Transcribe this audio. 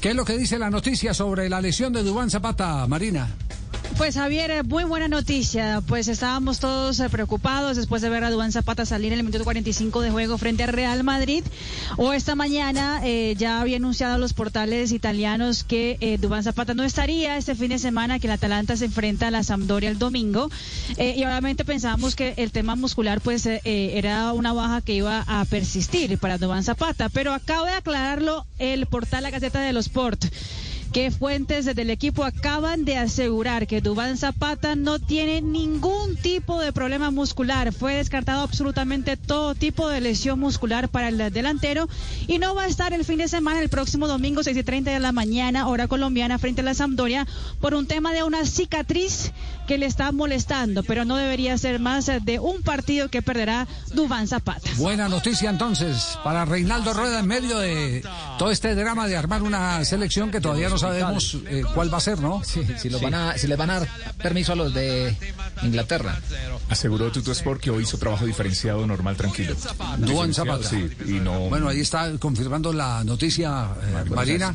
¿Qué es lo que dice la noticia sobre la lesión de Dubán Zapata, Marina? Pues Javier, eh, muy buena noticia. Pues estábamos todos eh, preocupados después de ver a Dubán Zapata salir en el minuto 45 de juego frente al Real Madrid. O esta mañana eh, ya había anunciado a los portales italianos que eh, Dubán Zapata no estaría este fin de semana, que el Atalanta se enfrenta a la Sampdoria el domingo. y obviamente pensábamos que el tema muscular pues era una baja que iba a persistir para Dubán Zapata. Pero acaba de aclararlo el portal La Gaceta de los Sport que fuentes del equipo acaban de asegurar que Dubán Zapata no tiene ningún tipo de problema muscular. Fue descartado absolutamente todo tipo de lesión muscular para el delantero y no va a estar el fin de semana, el próximo domingo, 6 y 30 de la mañana, hora colombiana, frente a la Sampdoria, por un tema de una cicatriz que le está molestando, pero no debería ser más de un partido que perderá Dubán Zapata. Buena noticia entonces para Reinaldo Rueda en medio de todo este drama de armar una selección que todavía no sabemos eh, cuál va a ser, ¿no? Sí, si, los van a, si les van a dar permiso a los de Inglaterra. Aseguró Tuto Sport que hoy hizo trabajo diferenciado, normal, tranquilo. Duan Zapata. Sí, y no... Bueno, ahí está confirmando la noticia, eh, Marina.